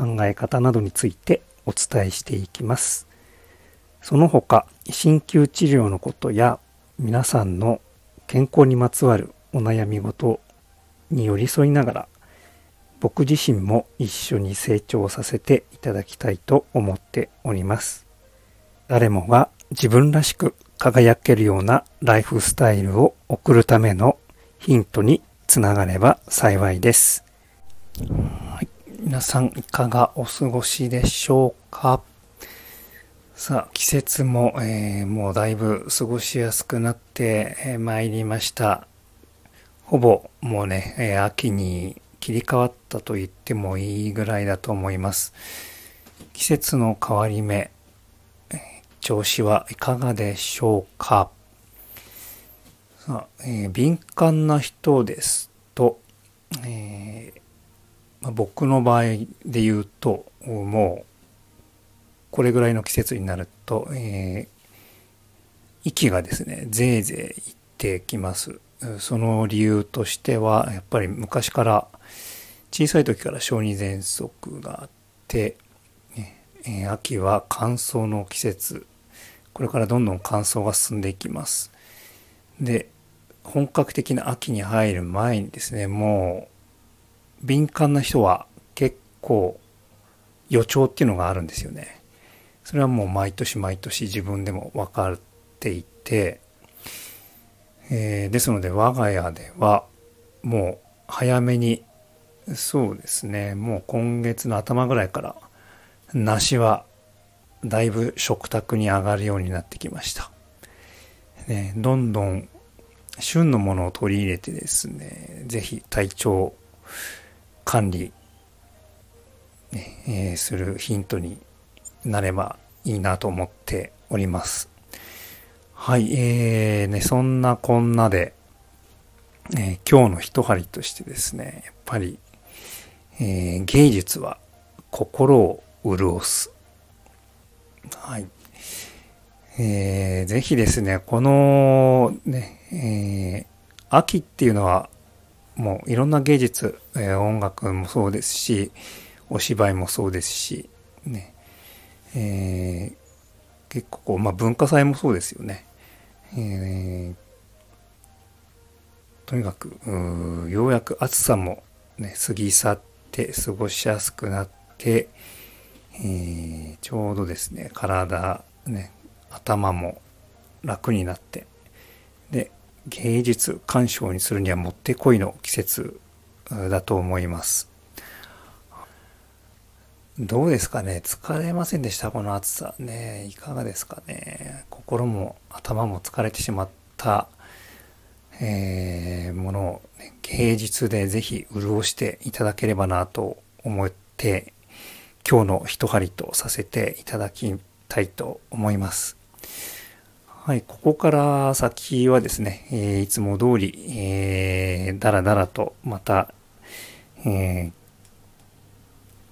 考え方などについてお伝えしていきます。その他、鍼灸治療のことや皆さんの健康にまつわるお悩み事に寄り添いながら僕自身も一緒に成長させていただきたいと思っております。誰もが自分らしく輝けるようなライフスタイルを送るためのヒントにつながれば幸いです。皆さんいかがお過ごしでしょうか？さあ、季節も、えー、もうだいぶ過ごしやすくなってまい、えー、りました。ほぼもうね、え、秋に切り替わったと言ってもいいぐらいだと思います。季節の変わり目、調子はいかがでしょうか？さあ、えー、敏感な人ですと、えーまあ、僕の場合で言うともうこれぐらいの季節になると、えー、息がですねぜいぜい言ってきますその理由としてはやっぱり昔から小さい時から小児喘息があって、えー、秋は乾燥の季節これからどんどん乾燥が進んでいきます。で本格的な秋に入る前にですねもう敏感な人は結構予兆っていうのがあるんですよね。それはもう毎年毎年自分でも分かっていて、えー、ですので我が家ではもう早めにそうですねもう今月の頭ぐらいから梨はだいぶ食卓に上がるようになってきました。ね、どんどん旬のものを取り入れてですね、ぜひ体調管理、ねえー、するヒントになればいいなと思っております。はい、えー、ね、そんなこんなで、えー、今日の一針としてですね、やっぱり、えー、芸術は心を潤すはい。えー、ぜひですね、このね、えー、秋っていうのはもういろんな芸術、えー、音楽もそうですし、お芝居もそうですし、ね、えー、結構こう、まあ、文化祭もそうですよね。えー、とにかくようやく暑さも、ね、過ぎ去って過ごしやすくなって、えー、ちょうどですね体ね頭も楽になって芸術鑑賞にするにはもってこいの季節だと思います。どうですかね？疲れませんでした？この暑さ。ねいかがですかね？心も頭も疲れてしまった、えー、ものを、ね、芸術でぜひ潤していただければなと思って今日の一針とさせていただきたいと思います。はい、ここから先はですね、えー、いつも通り、えー、だらだらとまた、えー、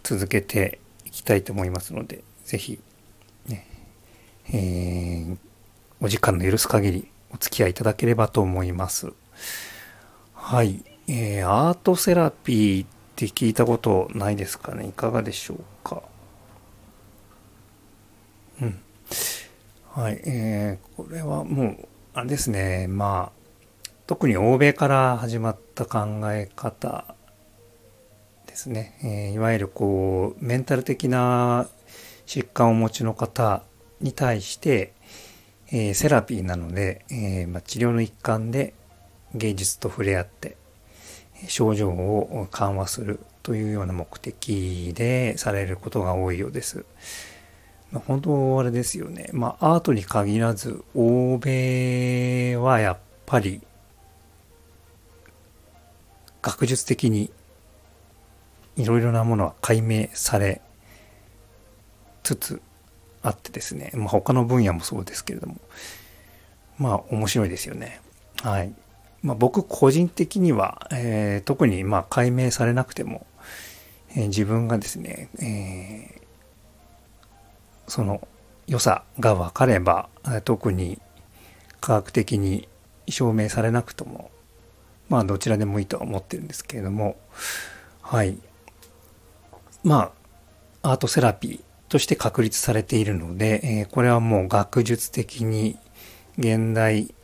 続けていきたいと思いますので、ぜひ、ね、えー、お時間の許す限りお付き合いいただければと思います。はい、えー、アートセラピーって聞いたことないですかね？いかがでしょうか？うん。はい、えー、これはもう、あれですね、まあ、特に欧米から始まった考え方ですね。えー、いわゆるこう、メンタル的な疾患をお持ちの方に対して、えー、セラピーなので、えーまあ、治療の一環で芸術と触れ合って、症状を緩和するというような目的でされることが多いようです。本当あれですよね。まあアートに限らず欧米はやっぱり学術的にいろいろなものは解明されつつあってですね、まあ、他の分野もそうですけれどもまあ面白いですよね。はい。まあ、僕個人的には、えー、特にまあ解明されなくても、えー、自分がですね、えー、その良さが分かれば特に科学的に証明されなくともまあどちらでもいいとは思ってるんですけれどもはいまあアートセラピーとして確立されているので、えー、これはもう学術的に現代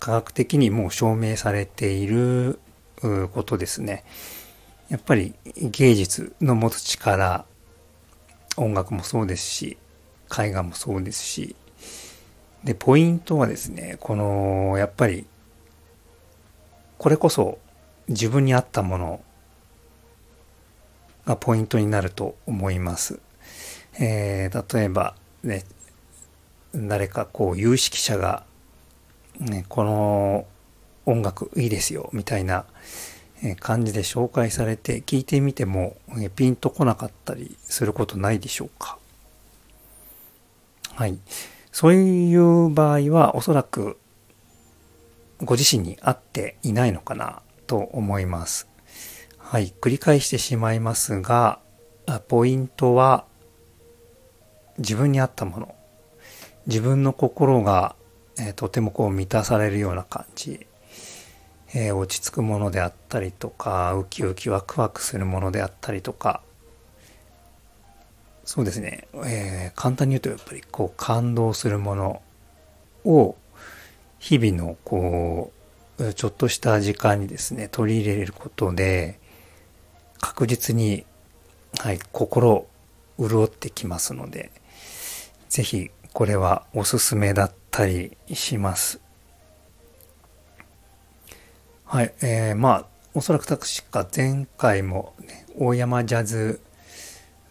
科学的にもう証明されていることですね。やっぱり芸術の持つ力、音楽もそうですし、絵画もそうですし、で、ポイントはですね、この、やっぱり、これこそ自分に合ったものがポイントになると思います。えー、例えばね、誰かこう有識者が、ね、この音楽いいですよみたいな感じで紹介されて聞いてみてもピンとこなかったりすることないでしょうかはい。そういう場合はおそらくご自身に合っていないのかなと思います。はい。繰り返してしまいますが、ポイントは自分に合ったもの自分の心が、えー、とてもこう満たされるような感じ、えー、落ち着くものであったりとかウキウキワクワクするものであったりとかそうですね、えー、簡単に言うとやっぱりこう感動するものを日々のこうちょっとした時間にですね取り入れることで確実に、はい、心潤ってきますのでぜひこれはおすすめだったりします。はい、えー、まあ、おそらく確か前回も、ね、大山ジャズ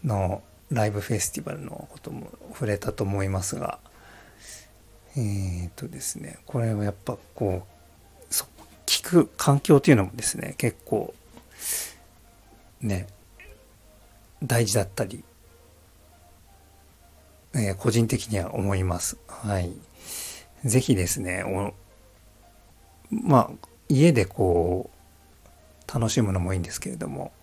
のライブフェスティバルのことも触れたと思いますが、えっ、とですね、これはやっぱこう、聞く環境というのもですね、結構、ね、大事だったりえー、個人的には思います。はい。ぜひですね、おまあ、家でこう、楽しむのもいいんですけれども、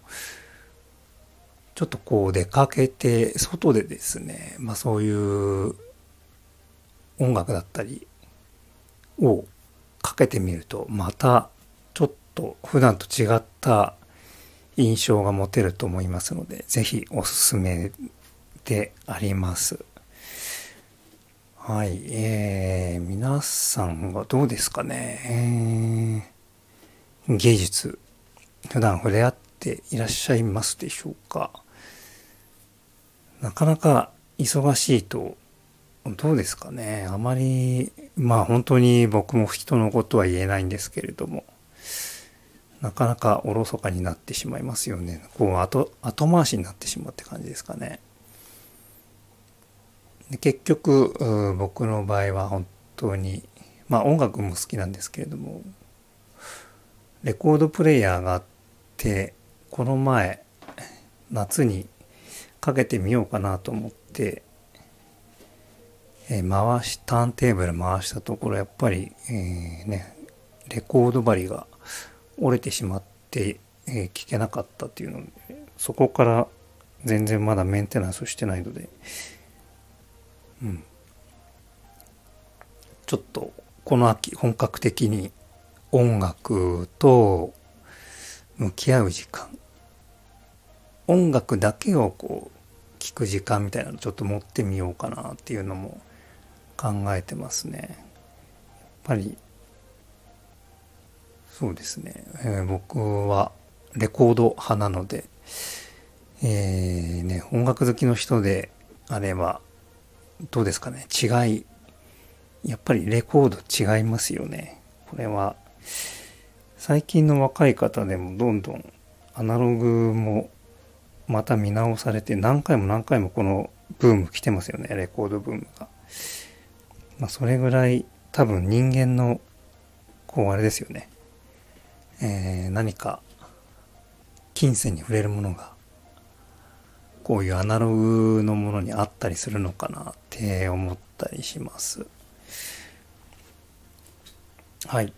ちょっとこう出かけて、外でですね、まあそういう音楽だったりをかけてみると、またちょっと普段と違った印象が持てると思いますので、ぜひおすすめであります。はい、えー、皆さんはどうですかね、えー、芸術、普段触れ合っていらっしゃいますでしょうか？なかなか忙しいと、どうですかねあまり、まあ本当に僕も人のことは言えないんですけれども、なかなかおろそかになってしまいますよね。こう後、後回しになってしまうって感じですかね。で結局僕の場合は本当にまあ音楽も好きなんですけれどもレコードプレーヤーがあってこの前夏にかけてみようかなと思って、えー、回しターンテーブル回したところやっぱり、えー、ねレコード針が折れてしまって、えー、聞けなかったっていうのでそこから全然まだメンテナンスしてないのでうん、ちょっとこの秋本格的に音楽と向き合う時間音楽だけをこう聞く時間みたいなのちょっと持ってみようかなっていうのも考えてますね。やっぱりそうですね、えー、僕はレコード派なので、えー、ね、音楽好きの人であればどうですかね。違い。やっぱりレコード違いますよね。これは。最近の若い方でもどんどんアナログもまた見直されて何回も何回もこのブーム来てますよねレコードブームが、まあ、それぐらい多分人間のこうあれですよね、えー、何か金銭に触れるものがこういうアナログのものにあったりするのかなって思ったりします。はい。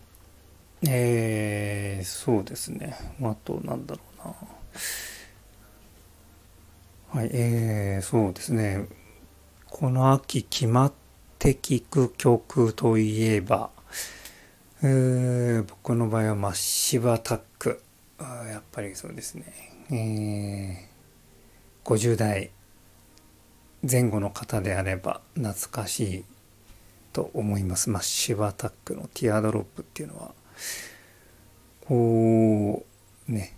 えー、そうですね。あと、なんだろうな。はい、えー、そうですね。この秋決まって聴く曲といえば、えー、僕の場合はマッシブアタック。やっぱりそうですね。えー、50代前後の方であれば懐かしいと思います。マッシブアタックのティアドロップっていうのは、こう、ね、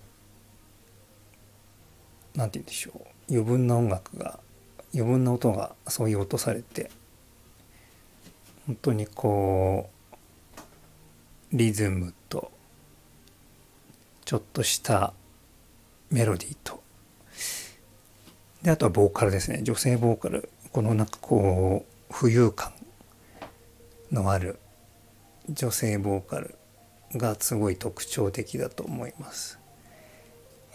なんて言うんでしょう。余分な音楽が、余分な音がそういう音されて、本当にこう、リズムと、ちょっとしたメロディーと、で、あとはボーカルですね。女性ボーカル。このなんかこう、浮遊感のある女性ボーカルがすごい特徴的だと思います。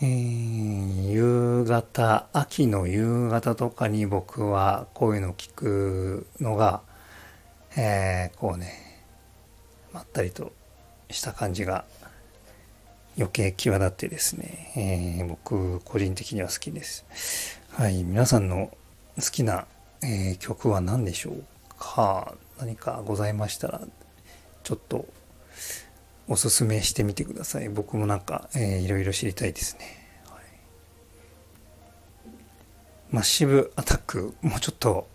えー、夕方、秋の夕方とかに僕はこういうのを聞くのが、えー、こうね、まったりとした感じが余計際立ってですね、えー、僕個人的には好きです。はい、皆さんの好きな、えー、曲は何でしょうか？何かございましたら、ちょっとおすすめしてみてください。僕もなんか、えー、いろいろ知りたいですね。はい、マッシブアタック、もうちょっと、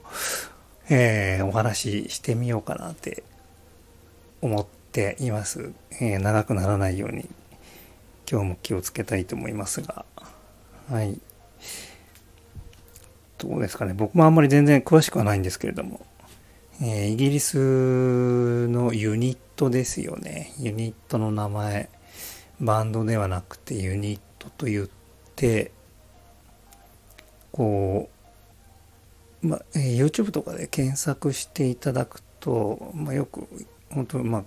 えー、お話ししてみようかなって思っています。えー、長くならないように今日も気をつけたいと思いますが、はい。どうですかね。僕もあんまり全然詳しくはないんですけれども、えー、イギリスのユニットですよね。ユニットの名前、バンドではなくてユニットと言って、こう、ま、えー、YouTube とかで検索していただくと、ま、よく、本当ま、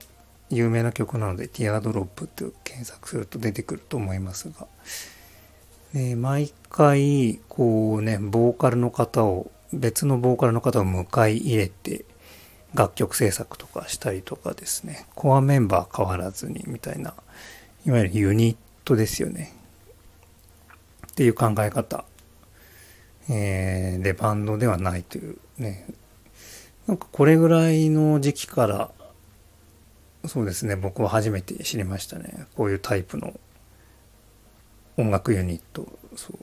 有名な曲なので、ティアドロップって検索すると出てくると思いますが、で毎回、こうね、ボーカルの方を、別のボーカルの方を迎え入れて、楽曲制作とかしたりとかですね、コアメンバー変わらずにみたいな、いわゆるユニットですよね。っていう考え方。えー、で、バンドではないというね。なんかこれぐらいの時期から、そうですね、僕は初めて知りましたね。こういうタイプの音楽ユニット。そう。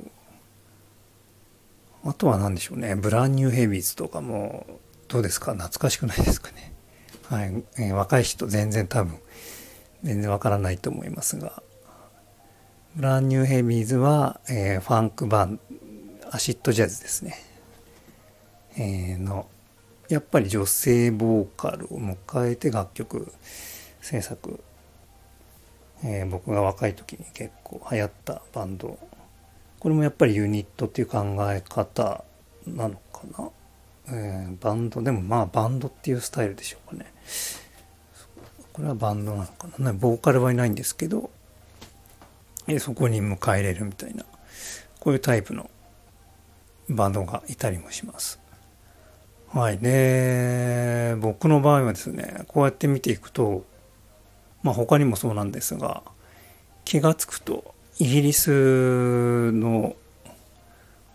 あとは何でしょうね。ブランニューヘビーズとかも、どうですか？懐かしくないですかね？はい。えー、若い人全然多分、全然わからないと思いますが、ブランニューヘビーズは、えー、ファンクバン、アシッドジャズですね。えー、の、やっぱり女性ボーカルを迎えて楽曲制作えー、僕が若い時に結構流行ったバンドこれもやっぱりユニットっていう考え方なのかな、えー、バンドでもまあバンドっていうスタイルでしょうかね。これはバンドなのかな。ボーカルはいないんですけど、えー、そこに迎え入れるみたいな。こういうタイプのバンドがいたりもします。はい。で僕の場合はですねこうやって見ていくとまあ他にもそうなんですが気が付くとイギリスの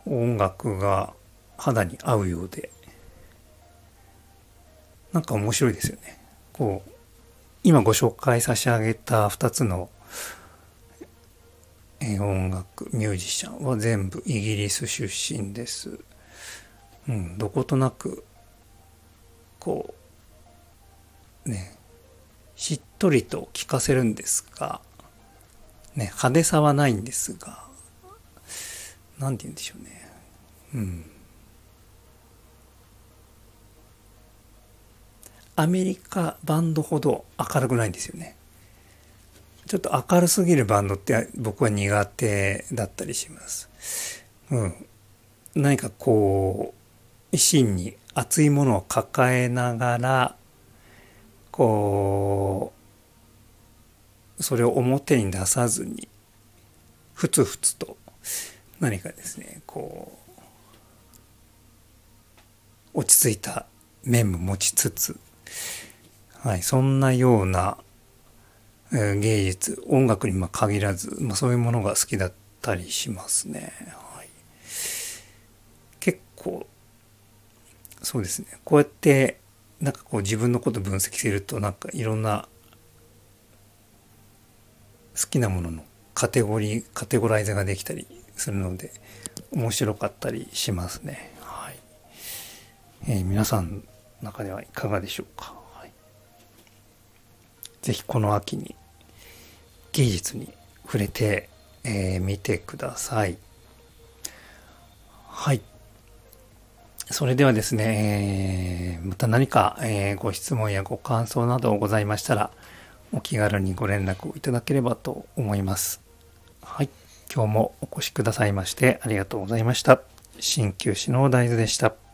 音楽が肌に合うようでなんか面白いですよね。こう今ご紹介差し上げた2つの音楽ミュージシャンは全部イギリス出身です。うん、どことなくこうねしっとりと聞かせるんですが、ね、派手さはないんですが、なんて言うんでしょうね。うん。アメリカバンドほど明るくないんですよね。ちょっと明るすぎるバンドって僕は苦手だったりします。うん。何かこう、芯に熱いものを抱えながら、こうそれを表に出さずにふつふつと何かですねこう落ち着いた面も持ちつつ、はい、そんなような、えー、芸術、音楽にま限らず、まあ、そういうものが好きだったりしますね。はい、結構、そうですね。こうやって、なんかこう自分のこと分析すると、なんかいろんな好きなもののカテゴリー、カテゴライズができたりするので、面白かったりしますね。はい。えー、皆さん中ではいかがでしょうか。はい、ぜひこの秋に芸術に触れてみ、えー、てください。はい。それではですね、えー、また何か、えー、ご質問やご感想などございましたら、お気軽にご連絡をいただければと思います。はい。今日もお越しくださいましてありがとうございました。鍼灸師の大豆でした。